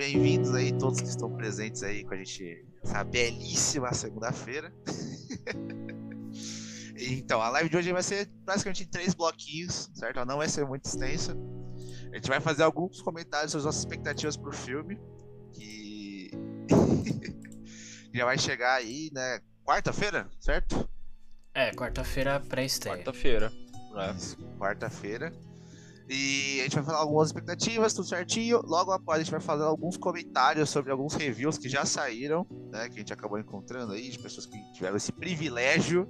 bem-vindos aí todos que estão presentes aí com a gente essa belíssima segunda-feira. então, a live de hoje vai ser basicamente em três bloquinhos, certo? Ela não vai ser muito extensa. A gente vai fazer alguns comentários sobre as nossas expectativas pro filme, que já vai chegar aí, né? Quarta-feira, certo? É, quarta-feira pré-estreia. Quarta-feira. É. Quarta-feira. E a gente vai falar algumas expectativas, tudo certinho. Logo após a gente vai fazer alguns comentários sobre alguns reviews que já saíram, né? Que a gente acabou encontrando aí, de pessoas que tiveram esse privilégio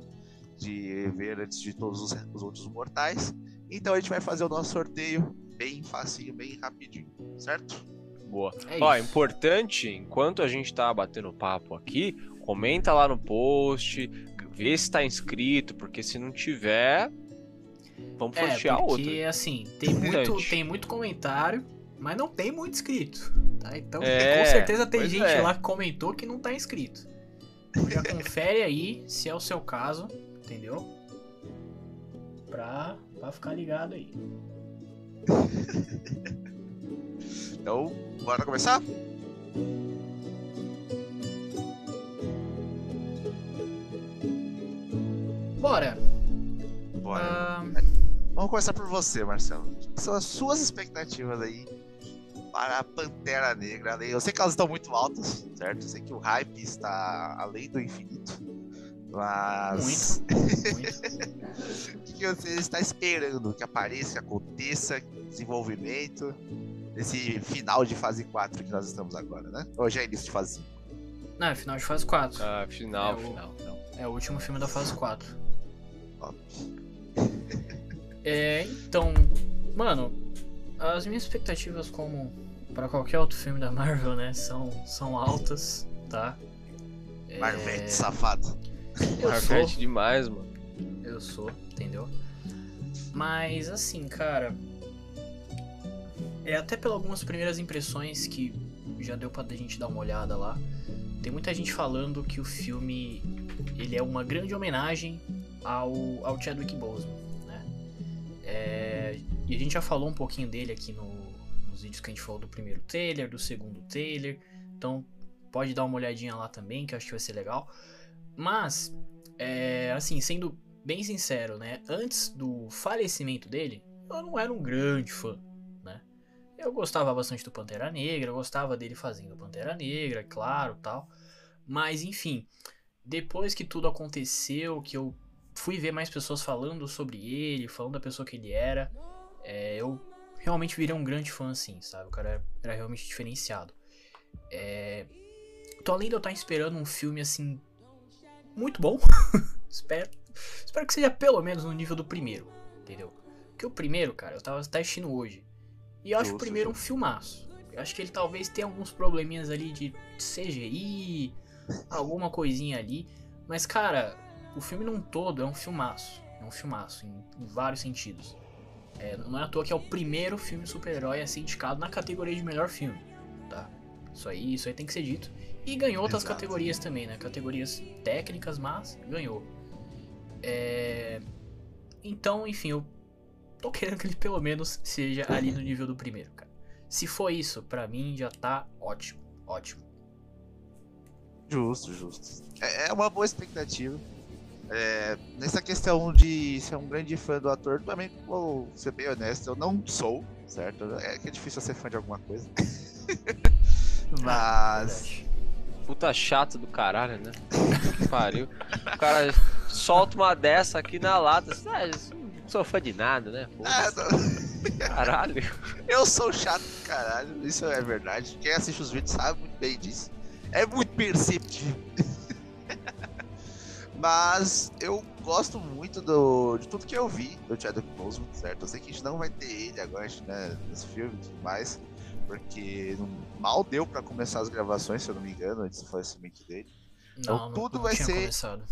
de ver antes de todos os, os outros mortais. Então a gente vai fazer o nosso sorteio bem facinho, bem rapidinho, certo? Boa. É Ó, importante, enquanto a gente tá batendo papo aqui, comenta lá no post, vê se tá inscrito, porque se não tiver, Vamos é, sortear porque, outro. Porque, assim, tem muito, tem muito comentário, mas não tem muito inscrito. Tá? Então, é, com certeza tem gente é. lá que comentou que não tá inscrito. Então, já confere aí se é o seu caso, entendeu? Pra, pra ficar ligado aí. então, bora começar? Bora. Vamos começar por você, Marcelo. Quais são as suas expectativas aí para a Pantera Negra? Eu sei que elas estão muito altas, certo? Eu sei que o hype está além do infinito. Mas. Muito. muito. o que você está esperando que apareça, que aconteça, desenvolvimento desse final de fase 4 que nós estamos agora, né? Ou já é início de fase 5? Não, é final de fase 4. Ah, final, é final. O, é o último filme da fase 4. Top. É, então, mano, as minhas expectativas como para qualquer outro filme da Marvel, né, são, são altas, tá? Marvete, é... safado. Marvete demais, mano. Eu sou, entendeu? Mas assim, cara, é até pelas algumas primeiras impressões que já deu pra gente dar uma olhada lá. Tem muita gente falando que o filme ele é uma grande homenagem ao, ao Chadwick Boseman. E a gente já falou um pouquinho dele aqui no, nos vídeos que a gente falou do primeiro trailer, do segundo trailer. Então pode dar uma olhadinha lá também, que eu acho que vai ser legal. Mas, é, assim, sendo bem sincero, né? Antes do falecimento dele, eu não era um grande fã, né? Eu gostava bastante do Pantera Negra, eu gostava dele fazendo Pantera Negra, claro, tal. Mas, enfim, depois que tudo aconteceu, que eu fui ver mais pessoas falando sobre ele, falando da pessoa que ele era. É, eu realmente virei um grande fã, assim, sabe? O cara era, realmente diferenciado. É, tô além de eu estar esperando um filme, assim, muito bom. espero, espero que seja pelo menos no nível do primeiro, entendeu? Porque o primeiro, cara, eu tava assistindo hoje. E eu acho o primeiro um filmaço. Eu acho que ele talvez tenha alguns probleminhas ali de CGI, alguma coisinha ali. Mas, cara, o filme num todo é um filmaço. É um filmaço, em, em vários sentidos. É, não é à toa que é o primeiro filme super-herói a ser indicado na categoria de melhor filme. Tá? Isso aí, isso aí tem que ser dito. E ganhou outras Exato. categorias também, né? Categorias técnicas, mas ganhou. É... Então, enfim, eu tô querendo que ele pelo menos seja ali no nível do primeiro, cara. Se for isso, para mim já tá ótimo. Ótimo. Justo, justo. É, é uma boa expectativa. É, nessa questão de ser um grande fã do ator, também vou ser bem honesto, eu não sou, certo? É que é difícil ser fã de alguma coisa. Mas. Puta chato do caralho, né? que pariu. O cara solta uma dessa aqui na lata. Ah, não sou fã de nada, né? É, caralho. Eu sou chato do caralho, isso é verdade. Quem assiste os vídeos sabe muito bem disso. É muito perceptível. Mas eu gosto muito do, de tudo que eu vi do Chadwick Boseman, certo? Eu sei que a gente não vai ter ele agora né, nesse filme e tudo mais, porque mal deu para começar as gravações, se eu não me engano, antes do falecimento dele. Então não, tudo não, vai ser. Começado.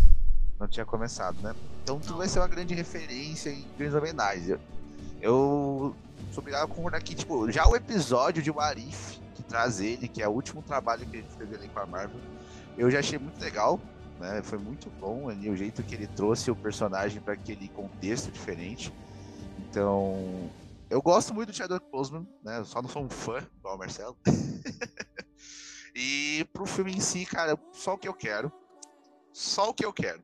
Não tinha começado, né? Então tudo vai ser uma grande referência e grandes homenagens. Eu, eu sou obrigado a concordar que, tipo, já o episódio de Warif, que traz ele, que é o último trabalho que ele fez ali com a Marvel, eu já achei muito legal né? Foi muito bom ali o jeito que ele trouxe o personagem para aquele contexto diferente. Então, eu gosto muito do Chadwick Boseman, né? Eu só não sou um fã igual o Marcelo. E pro filme em si, cara, só o que eu quero, só o que eu quero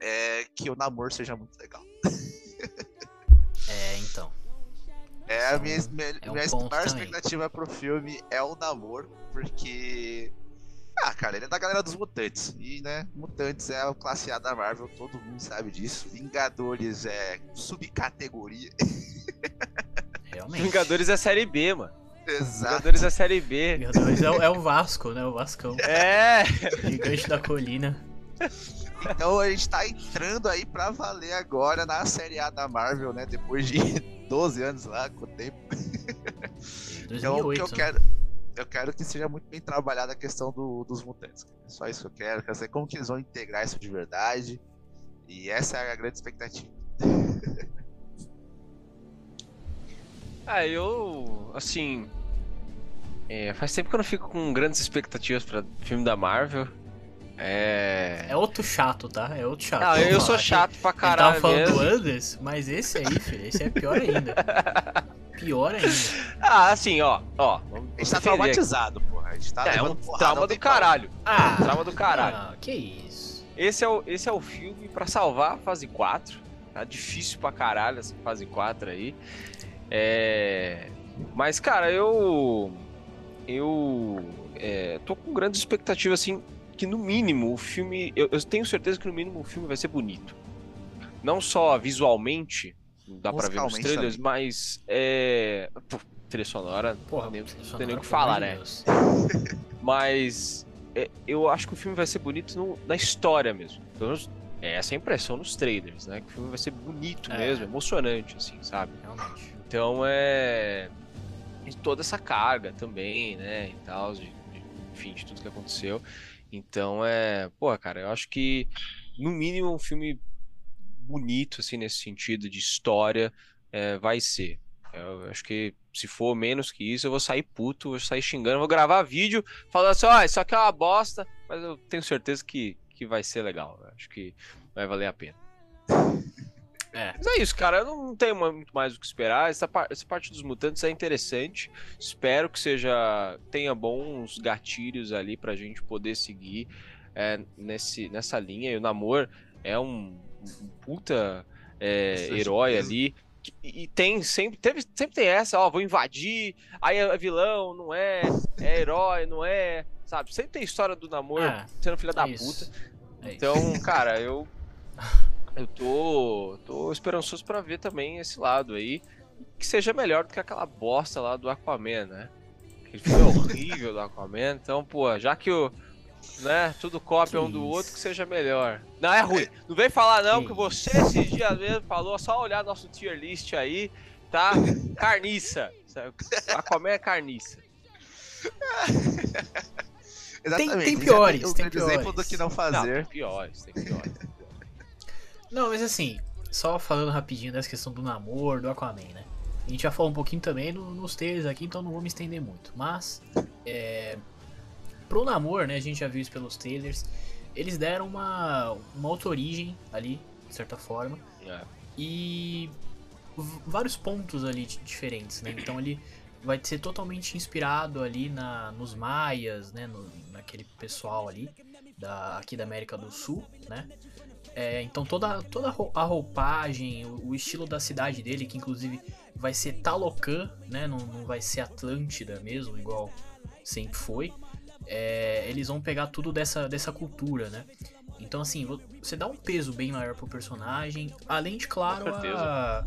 é que o namoro seja muito legal. É, então. É a minha, é um minha maior também. expectativa pro filme é o namoro, porque. Ah, cara, ele é da galera dos mutantes. E, né, mutantes é o classe A da Marvel, todo mundo sabe disso. Vingadores é subcategoria. Realmente. Vingadores é série B, mano. Exato. Vingadores é série B. Vingadores é, o- é o Vasco, né? O Vascão. É! Gigante da colina. Então a gente tá entrando aí pra valer agora na Série A da Marvel, né? Depois de 12 anos lá, com o tempo. Então, o que 2008. eu né? Eu quero que seja muito bem trabalhada a questão do- dos mutantes. É só isso que eu quero. Quero saber como que eles vão integrar isso de verdade. E essa é a grande expectativa. Ah, eu. Assim. é, faz tempo que eu não fico com grandes expectativas pra filme da Marvel. É. É outro chato, tá? É outro chato. Ah, eu sou chato pra tava caralho falando mesmo. do Anders, mas esse aí, filho, esse é pior ainda. Pior ainda. Ah, assim, ó, ó. A gente tá aqui. traumatizado, porra. A gente tá É, é um porrada, trauma do caralho. Ah, Trauma do caralho. Ah, que isso. Esse é o, esse é o filme pra salvar a fase 4. Tá difícil pra caralho essa fase 4 aí. É. Mas, cara, eu. Eu. é, tô com grandes expectativas, assim, que no mínimo o filme. Eu, eu tenho certeza que no mínimo o filme vai ser bonito. Não só visualmente, dá pra ver nos trailers, mas. É. Pô, trilha sonora. Porra, nem- trilha não sonora, tem nem o que falar, né? Deus. Mas é, eu acho que o filme vai ser bonito no- na história mesmo. Pelo menos é essa a impressão nos trailers, né? Que o filme vai ser bonito É. mesmo, emocionante, assim, sabe? Realmente. Então é. E toda essa carga também, né? E tal, de, de- enfim, de tudo que aconteceu. Então é. Pô, cara, eu acho que no mínimo um filme bonito, assim, nesse sentido de história, é, vai ser. Eu acho que se for menos que isso, eu vou sair puto, vou sair xingando, vou gravar vídeo falando assim, ó, isso aqui é uma bosta, mas eu tenho certeza que, que vai ser legal. Eu acho que vai valer a pena. É. Mas é isso, cara. Eu não tenho muito mais o que esperar. Essa, par- essa parte dos mutantes é interessante. Espero que seja tenha bons gatilhos ali pra gente poder seguir é, nesse, nessa linha. E o Namor é um, um puta é, herói ali. E tem sempre, teve, sempre tem essa, ó, vou invadir, aí é vilão, não é, é herói, não é, sabe? Sempre tem história do Namor É, sendo filha da é isso. puta. É isso. Então, cara, eu eu tô tô esperançoso pra ver também esse lado aí, que seja melhor do que aquela bosta lá do Aquaman, né? Aquele filme horrível do Aquaman, então, pô, já que o né, tudo cópia Que um do isso. outro, que seja melhor. Não é ruim. Não vem falar não Que que, você esses dias mesmo falou, só olhar nosso tier list aí, tá? Carniça. Aquaman é carniça. Exatamente. tem já piores, um tem grande exemplo do piores. que não Não, fazer. tem piores, tem piores. Não, mas assim, só falando rapidinho dessa questão do namoro, do Aquaman, né? A gente já falou um pouquinho também no- nos trailers aqui, então não vou me estender muito. Mas, é, pro namoro, né? A gente já viu isso pelos trailers. Eles deram uma, uma outra origem ali, de certa forma. É. E vários pontos ali di- diferentes, né? Então ele vai ser totalmente inspirado ali na, nos maias, né? No, naquele pessoal ali da, aqui da América do Sul, né? É, então toda, toda a roupagem, o, o estilo da cidade dele, que inclusive vai ser Talocan, né? Não, não vai ser Atlântida mesmo, igual sempre foi. É, eles vão pegar tudo dessa, dessa cultura, né? Então, assim, vo- você dá um peso bem maior pro personagem, além de, claro, a,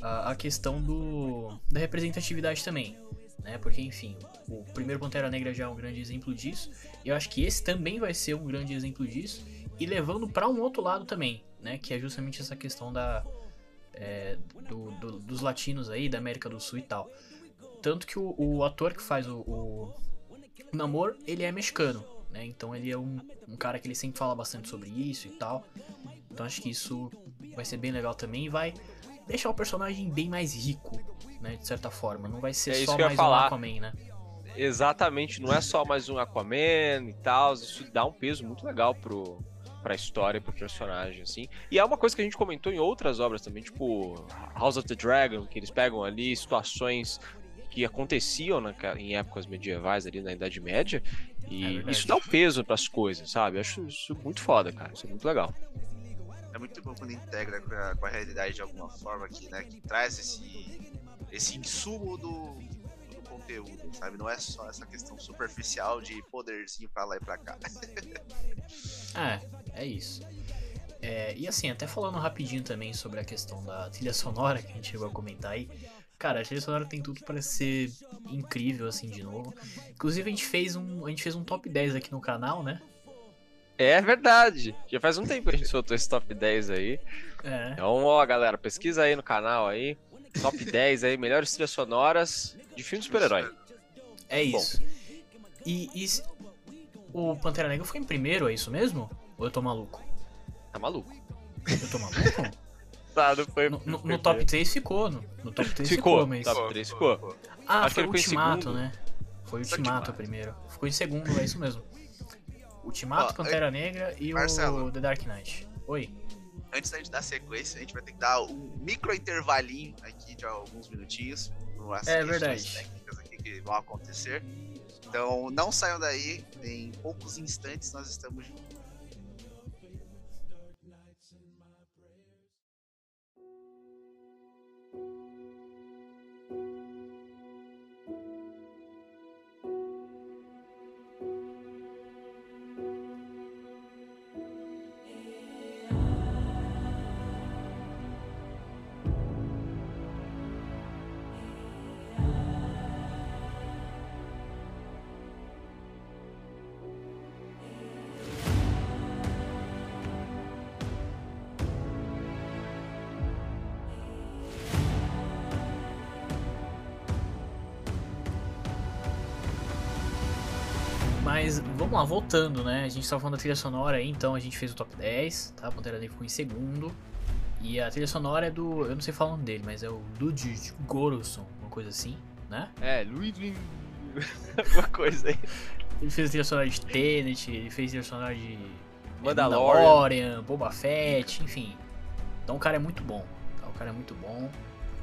a, a questão do, da representatividade também, né? Porque, enfim, o primeiro Pantera Negra já é um grande exemplo disso, e eu acho que esse também vai ser um grande exemplo disso, e levando para um outro lado também, né? Que é justamente essa questão da, é, do- do- dos latinos aí, da América do Sul e tal. Tanto que o, o ator que faz o, o, o Namor, ele é mexicano, né? Então ele é um, um cara que ele sempre fala bastante sobre isso e tal. Então acho que isso vai ser bem legal também e vai deixar o personagem bem mais rico, né? De certa forma. Não vai ser É só mais falar. um Aquaman, né? Exatamente, não é só mais um Aquaman e tal, isso dá um peso muito legal pro, pra história, pro personagem, assim. E é uma coisa que a gente comentou em outras obras também, tipo House of the Dragon, que eles pegam ali situações que aconteciam na, em épocas medievais ali na Idade Média. E é isso dá um peso para as coisas, sabe? Eu acho isso muito foda, cara. Isso é muito legal. É muito bom quando integra com a, com a realidade de alguma forma aqui, né? Que traz esse, esse insumo do, do conteúdo, sabe? Não é só essa questão superficial de poderzinho pra lá e pra cá. é, é isso. É, e assim, até falando rapidinho também sobre a questão da trilha sonora que a gente chegou a comentar aí. Cara, a trilha sonora tem tudo para ser incrível, assim, de novo. Inclusive, a gente fez um, a gente fez um top 10 aqui no canal, né? É verdade. Já faz um tempo que a gente soltou esse top 10 aí. É. Então, ó, galera, pesquisa aí no canal aí. Top 10 aí, melhores trilhas sonoras de filme de super-herói. É isso. E, e, o Pantera Negra foi em primeiro, é isso mesmo? Ou eu tô maluco? Tá maluco. Eu tô maluco? não foi. No, no, no top 3 ficou. No, no top 3 ficou, ficou mas. Top 3 ficou. Ah, Acho foi o Ultimato, né? Foi o Ultimato primeiro. Ficou em segundo, é isso mesmo. Ultimato, Pantera Negra e Marcelo. o The Dark Knight. Oi. Antes da gente dar sequência, a gente vai ter que dar um micro intervalinho aqui de alguns minutinhos. É verdade. técnicas aqui que vão acontecer. Então não saiam daí, em poucos instantes nós estamos juntos. Mas vamos lá, voltando, né? A gente tava falando da trilha sonora aí, então a gente fez o top 10, tá? A Pantera Negra ficou em segundo. E a trilha sonora é do. Eu não sei falar o nome dele, mas é o Ludwig Göransson, uma coisa assim, né? É, Ludwig. Alguma coisa aí. Ele fez a trilha sonora de Tenet, ele fez a trilha sonora de. Mandalorian. Mandalorian, Boba Fett, enfim. Então o cara é muito bom. Tá? O cara é muito bom.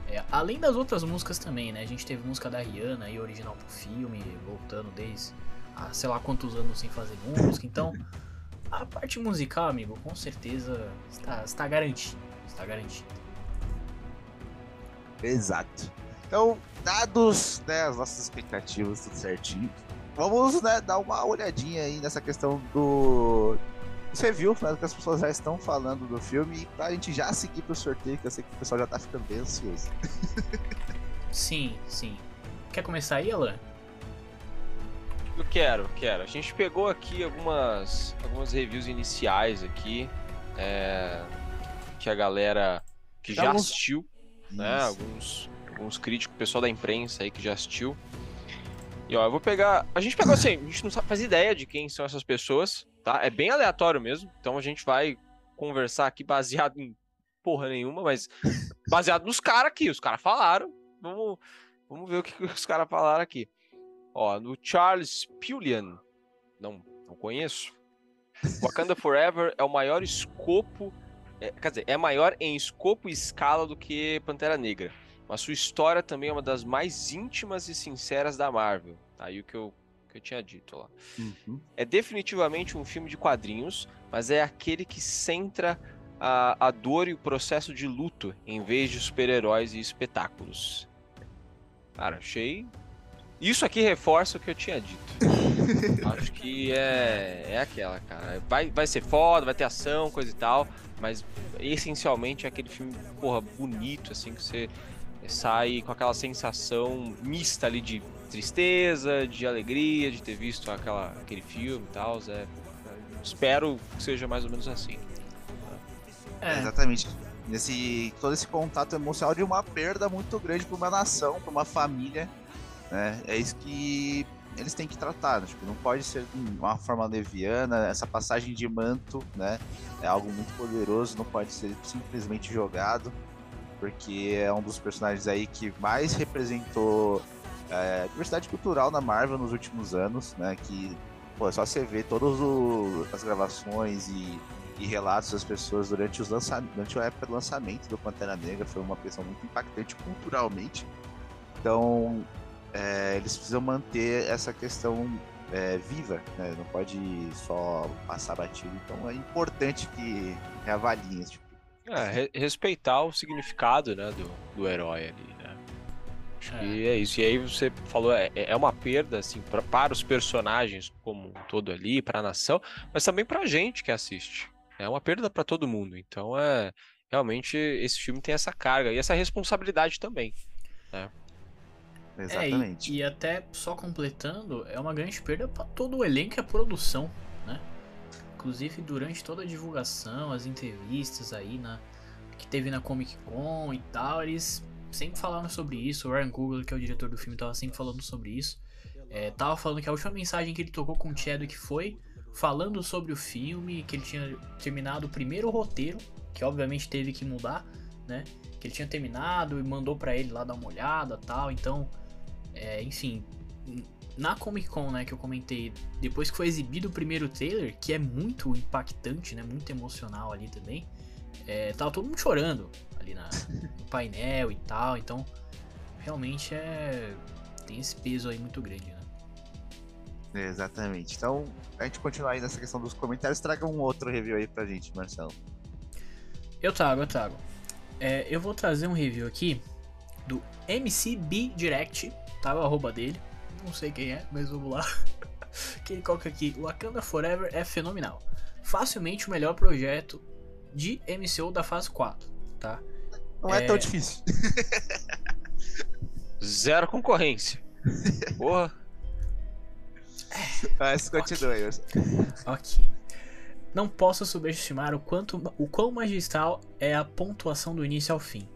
É, além das outras músicas também, né? A gente teve música da Rihanna aí, original pro filme, voltando desde há sei lá quantos anos sem fazer música. Então, a parte musical, amigo, com certeza está, está garantido. Está garantido. Exato. Então, dados né, as nossas expectativas, tudo certinho. Vamos né, dar uma olhadinha aí nessa questão do. Você viu, né, que as pessoas já estão falando do filme, e pra gente já seguir pro sorteio, que eu sei que o pessoal já tá ficando bem ansioso. sim, sim. Quer começar aí, Alan? Eu quero, quero. A gente pegou aqui algumas, algumas reviews iniciais aqui, é, que a galera que já alguns... assistiu, né? Alguns, alguns críticos, pessoal da imprensa aí que já assistiu. E ó, eu vou pegar. A gente pegou assim, a gente não faz ideia de quem são essas pessoas, tá? É bem aleatório mesmo. Então a gente vai conversar aqui baseado em porra nenhuma, mas baseado nos caras aqui. Os caras falaram. Vamos, vamos ver o que os caras falaram aqui. Ó, no Charles Pullian, não, não conheço. Wakanda Forever é o maior escopo, é, quer dizer, é maior em escopo e escala do que Pantera Negra. Mas sua história também é uma das mais íntimas e sinceras da Marvel. Tá aí o que eu, que eu tinha dito lá. Uhum. É definitivamente um filme de quadrinhos, mas é aquele que centra a, a dor e o processo de luto em vez de super-heróis e espetáculos. Cara, achei isso aqui reforça o que eu tinha dito. Acho que é, é aquela, cara. Vai, vai ser foda, vai ter ação, coisa e tal, mas essencialmente é aquele filme, porra, bonito, assim, que você sai com aquela sensação mista ali de tristeza, de alegria, de ter visto aquela, aquele filme e tal. É, espero que seja mais ou menos assim. É. Exatamente. Nesse, todo esse contato emocional de uma perda muito grande para uma nação, para uma família né? É isso que eles têm que tratar, né? tipo, não pode ser de uma forma leviana, essa passagem de manto, né? É algo muito poderoso, não pode ser simplesmente jogado, porque é um dos personagens aí que mais representou é, diversidade cultural na Marvel nos últimos anos, né? Que, pô, é só você ver todas as gravações e, e, relatos das pessoas durante, os lançamentos, durante a época do lançamento do Pantera Negra, foi uma questão muito impactante culturalmente. Então, é, eles precisam manter essa questão é, viva, né? Não pode só passar batido. Então é importante que reavaliem esse tipo. É, re respeitar o significado, né, do, do herói ali, né? Acho é. que é isso. E aí você falou, é, é uma perda, assim, pra, para os personagens como um todo ali, para a nação, mas também para a gente que assiste. É uma perda para todo mundo. Então é realmente esse filme tem essa carga e essa responsabilidade também. Né? Exatamente. É, e, e, até só completando, é uma grande perda para todo o elenco e a produção, né? Inclusive durante toda a divulgação, as entrevistas aí na que teve na Comic Con e tal, eles sempre falaram sobre isso. O Ryan Coogler, que é o diretor do filme, tava sempre falando sobre isso. É, tava falando que a última mensagem que ele tocou com o Chadwick foi falando sobre o filme, que ele tinha terminado o primeiro roteiro, que obviamente teve que mudar, né? Que ele tinha terminado e mandou para ele lá dar uma olhada, tal. Então, é, enfim, na Comic Con, né, que eu comentei, depois que foi exibido o primeiro trailer, que é muito impactante, né, muito emocional ali também, é, tava todo mundo chorando ali na, no painel e tal, então realmente é tem esse peso aí muito grande, né? Exatamente. Então, a gente continuar aí nessa questão dos comentários, traga um outro review aí pra gente, Marcelo. Eu trago, eu trago. É, eu vou trazer um review aqui do MCB Direct, tá? O arroba dele. Não sei quem é, mas vamos lá. que ele coloca aqui: Wakanda Forever é fenomenal. Facilmente o melhor projeto de MCU da fase 4, tá? Não é, é tão difícil. Zero concorrência. Porra. Mas continue. Ok. okay. Não posso subestimar o quanto o quão magistral é a pontuação do início ao fim.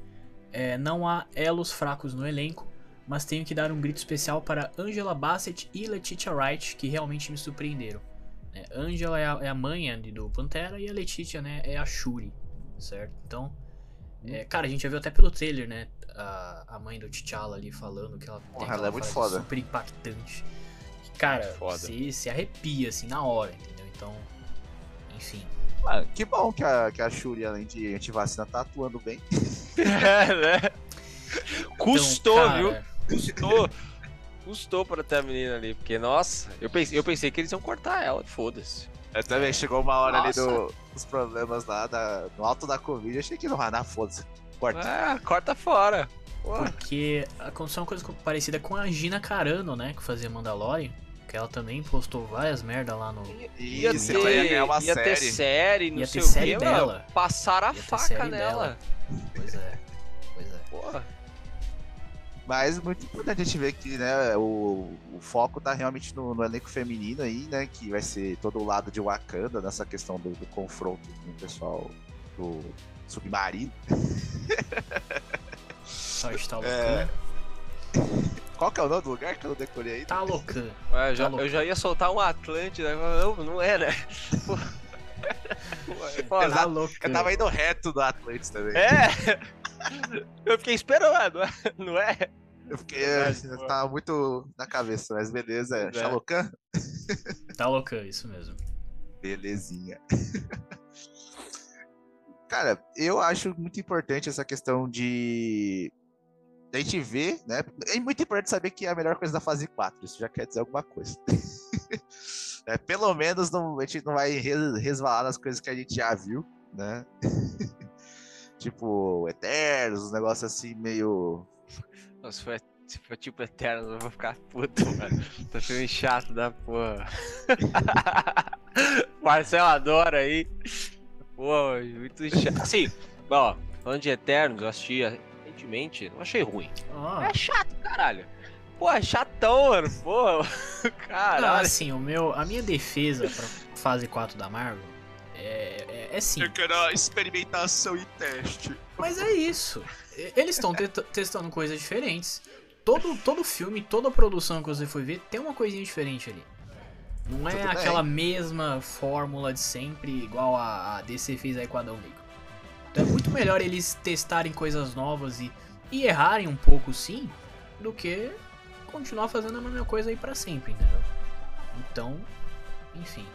É, não há elos fracos no elenco, mas tenho que dar um grito especial para Angela Bassett e Letitia Wright, que realmente me surpreenderam. É, Angela é a, é a mãe do Pantera e a Letitia né, é a Shuri, certo? Então, é, cara, a gente já viu até pelo trailer, né? A, a mãe do T'Challa ali falando que ela tem ela é muito foda. super impactante. Cara, se, se arrepia assim na hora, entendeu? Então, enfim. Ah, que bom que a, que a Shuri, além de antivacina, tá atuando bem. é, né? Custou, então, cara... viu? Custou. Custou pra ter a menina ali, porque, nossa, eu pensei, eu pensei que eles iam cortar ela, foda-se. Eu também, chegou uma hora nossa. ali do, dos problemas lá, da, no alto da Covid, achei que não vai dar, foda-se. Corta. É, corta fora. Porque aconteceu uma coisa parecida com a Gina Carano, né, que fazia Mandalorian que ela também postou várias merda lá no. Ia, ia ter, ia, uma ia série. ter série, não ia sei ter série quê, dela. Passaram a ia faca nela. Dela. Pois é. Pois é. Porra. Mas muito importante a gente ver que né, o, o foco tá realmente no, no, elenco feminino aí, né? Que vai ser todo o lado de Wakanda nessa questão do, do confronto com o pessoal do submarino. Só está é... Qual que é o nome do lugar que eu não decorei aí? Talocan. É, já, eu já ia soltar um Atlântida, não, não é, né? Pô, eu tava indo reto do Atlantis também. É! Eu fiquei esperando, não é? Eu fiquei. É, tava muito na cabeça, mas beleza. É. Xalocan? Talocan, isso mesmo. Belezinha. Cara, eu acho muito importante essa questão de a gente vê, né? É muito importante saber que é a melhor coisa da fase 4. Isso já quer dizer alguma coisa. é, pelo menos não, a gente não vai resvalar nas coisas que a gente já viu, né? Tipo, Eternos, um negócio assim meio. Nossa, foi, foi tipo Eternos, eu vou ficar puto, mano. Tô filme chato da porra. Marcelo adora aí. Pô, muito chato. Assim, ó, falando de Eternos, eu assisti recentemente, não achei ruim. Ah. É chato, caralho. Pô, é chatão, mano. Pô, caralho. Não, assim, o meu, a minha defesa pra fase 4 da Marvel é, é, é sim. Eu quero experimentação e teste. Mas é isso. Eles estão te testando coisas diferentes. Todo, todo filme, toda produção que você for ver, tem uma coisinha diferente ali. Não é Tudo aquela bem. mesma fórmula de sempre, igual a, a DC fez aí com Adão Negro. Então é muito melhor eles testarem coisas novas e, e errarem um pouco sim, do que continuar fazendo a mesma coisa aí para sempre, entendeu? Então, enfim.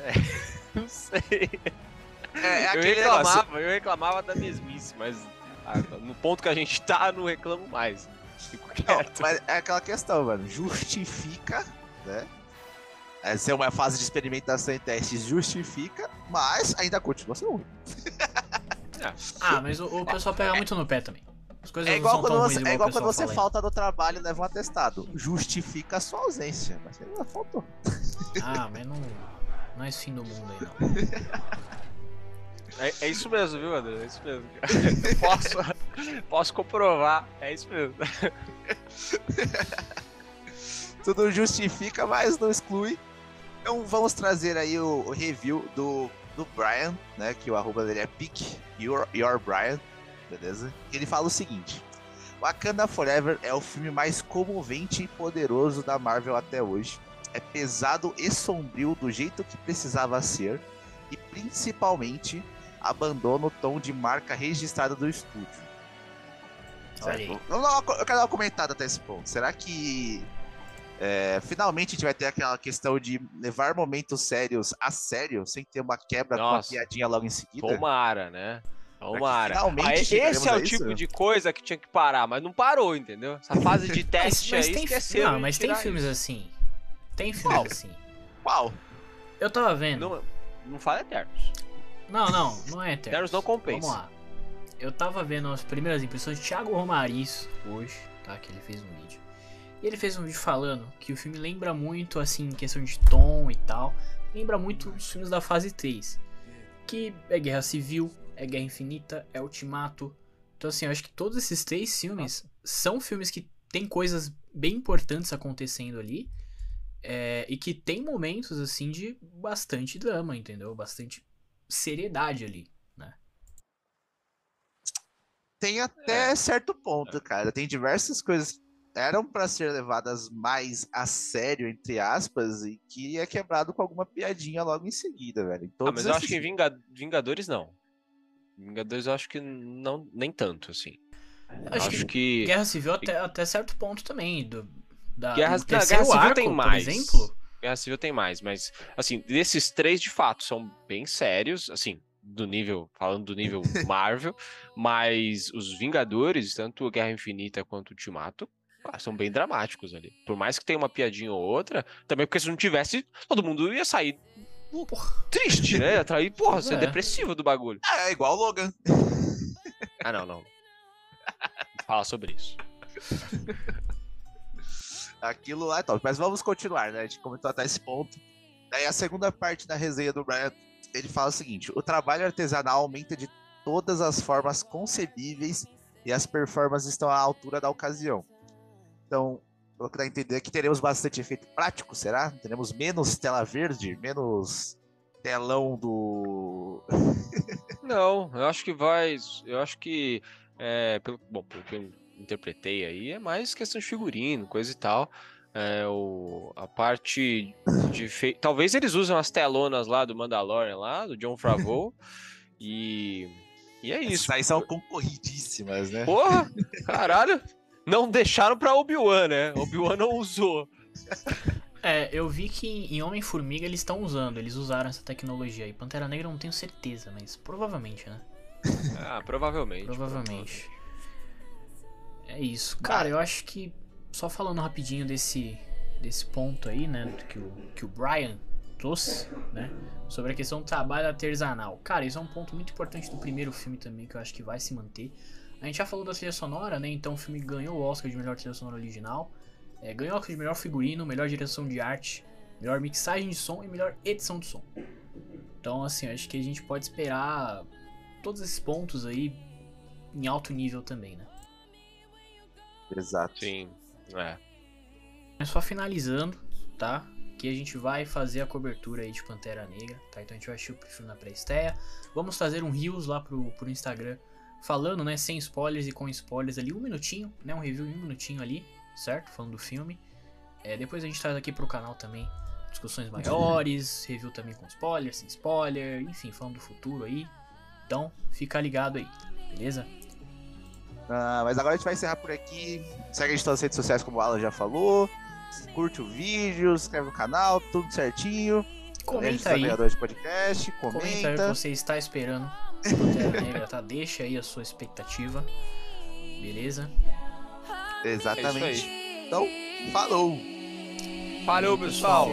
É, não sei. É, é eu reclamava, negócio. eu reclamava da mesmice, mas ah, no ponto que a gente tá, não reclamo mais. Fico Não, quieto. mas é aquela questão, mano. Justifica, né? É ser uma fase de experimentação e testes justifica, mas ainda continua sendo ruim. Ah, mas o, o pessoal pega muito no pé também. As coisas É não igual são quando tão você, é igual quando você falta no trabalho e leva um atestado. Justifica a sua ausência, mas você não faltou. Ah, mas não, não é esse fim do mundo aí, não. É, é isso mesmo, viu, André? É isso mesmo. Eu posso, posso comprovar. É isso mesmo. Tudo justifica, mas não exclui. Então vamos trazer aí o, o review do, do Brian, né? Que o arroba dele é pick your, your Brian, beleza? Ele fala o seguinte: Wakanda Forever é o filme mais comovente e poderoso da Marvel até hoje. É pesado e sombrio do jeito que precisava ser e principalmente abandona o tom de marca registrada do estúdio. Certo? eu quero dar uma comentada até esse ponto. Será que é, finalmente a gente vai ter aquela questão de levar momentos sérios a sério, sem ter uma quebra com uma Nossa. piadinha logo em seguida? Tomara, né? Tomara. chegaremos esse é a o isso, tipo de coisa que tinha que parar, mas não parou, entendeu? Essa fase de teste aí tem, esqueceu. não, mas tem filmes isso. assim. Tem filmes Qual? assim. Qual? Eu tava vendo. Não, não fala Eternos. Não, não, não é eterno. Eternos não compensa. Vamos lá. Eu tava vendo as primeiras impressões de Thiago Romariz hoje, tá? Que ele fez um vídeo. E ele fez um vídeo falando que o filme lembra muito, assim, em questão de tom e tal. Lembra muito os filmes da fase 3. Que é Guerra Civil, é Guerra Infinita, é Ultimato. Então, assim, eu acho que todos esses três filmes são filmes que tem coisas bem importantes acontecendo ali. É, e que tem momentos, assim, de bastante drama, entendeu? Bastante seriedade ali. Tem até É. certo ponto, cara. Tem diversas coisas que eram pra ser levadas mais a sério, entre aspas, e que é quebrado com alguma piadinha logo em seguida, velho. Em Ah, todos mas eu acho que em Vinga- Vingadores não. Vingadores eu acho que não, nem tanto, assim. Acho acho, que que. Guerra Civil até, até certo ponto também. Do, da, Guerra- terceiro Guerra Civil arco, tem por mais. exemplo. Guerra Civil tem mais, mas assim, desses três de fato são bem sérios, assim, do nível, falando do nível Marvel, mas os Vingadores, tanto Guerra Infinita quanto Ultimato, ah, são bem dramáticos ali. Por mais que tenha uma piadinha ou outra, também porque se não tivesse, todo mundo ia sair Porra. triste, né? Atrair, porra, ser É. depressivo do bagulho. É igual o Logan. Ah, não, não. Fala sobre isso. Aquilo lá é top. Mas vamos continuar, né? A gente comentou até esse ponto. Daí a segunda parte da resenha do Brian, ele fala o seguinte: o trabalho artesanal aumenta de todas as formas concebíveis e as performances estão à altura da ocasião. Então, pelo que dá a entender que teremos bastante efeito prático, será? Teremos menos tela verde, menos telão do. Não, eu acho que vai. Eu acho que. É, pelo, bom, pelo interpretei aí, é mais questão de figurino, coisa e tal. É, o, a parte de. Fe... Talvez eles usem as telonas lá do Mandalorian, lá, do John Favreau. e. E é isso. Essas aí são concorridíssimas, né? Porra! Caralho! Não deixaram pra Obi-Wan, né? Obi-Wan não usou. É, eu vi que em Homem-Formiga eles estão usando, eles usaram essa tecnologia aí. Pantera Negra eu não tenho certeza, mas provavelmente, né? Ah, provavelmente. Provavelmente. É isso. Cara, eu acho que só falando rapidinho desse desse ponto aí, né, que o que o Brian trouxe, né, sobre a questão do trabalho artesanal. Cara, isso é um ponto muito importante do primeiro filme também que eu acho que vai se manter. A gente já falou da trilha sonora, né? Então o filme ganhou o Oscar de melhor trilha sonora original, é, ganhou o Oscar de melhor figurino, melhor direção de arte, melhor mixagem de som e melhor edição de som. Então, assim, eu acho que a gente pode esperar todos esses pontos aí em alto nível também, né? Exato. Sim. É. Mas só finalizando, tá? Que a gente vai fazer a cobertura aí de Pantera Negra, tá? Então a gente vai assistir o filme na pré-estreia. Vamos fazer um Reels lá pro, pro Instagram, falando, né, sem spoilers e com spoilers ali, um minutinho, né? Um review em um minutinho ali, certo? Falando do filme. É, depois a gente traz aqui pro canal também discussões maiores, review também com spoiler, sem spoiler, enfim, falando do futuro aí. Então, fica ligado aí, beleza? Ah, mas agora a gente vai encerrar por aqui. Segue a gente nas redes sociais, como o Alan já falou. Curte o vídeo, inscreve no canal, tudo certinho. Comenta aí. de podcast, Comenta aí o que comenta. você está esperando. Negra, tá? Deixa aí a sua expectativa. Beleza? Exatamente. então, falou! Falou, pessoal.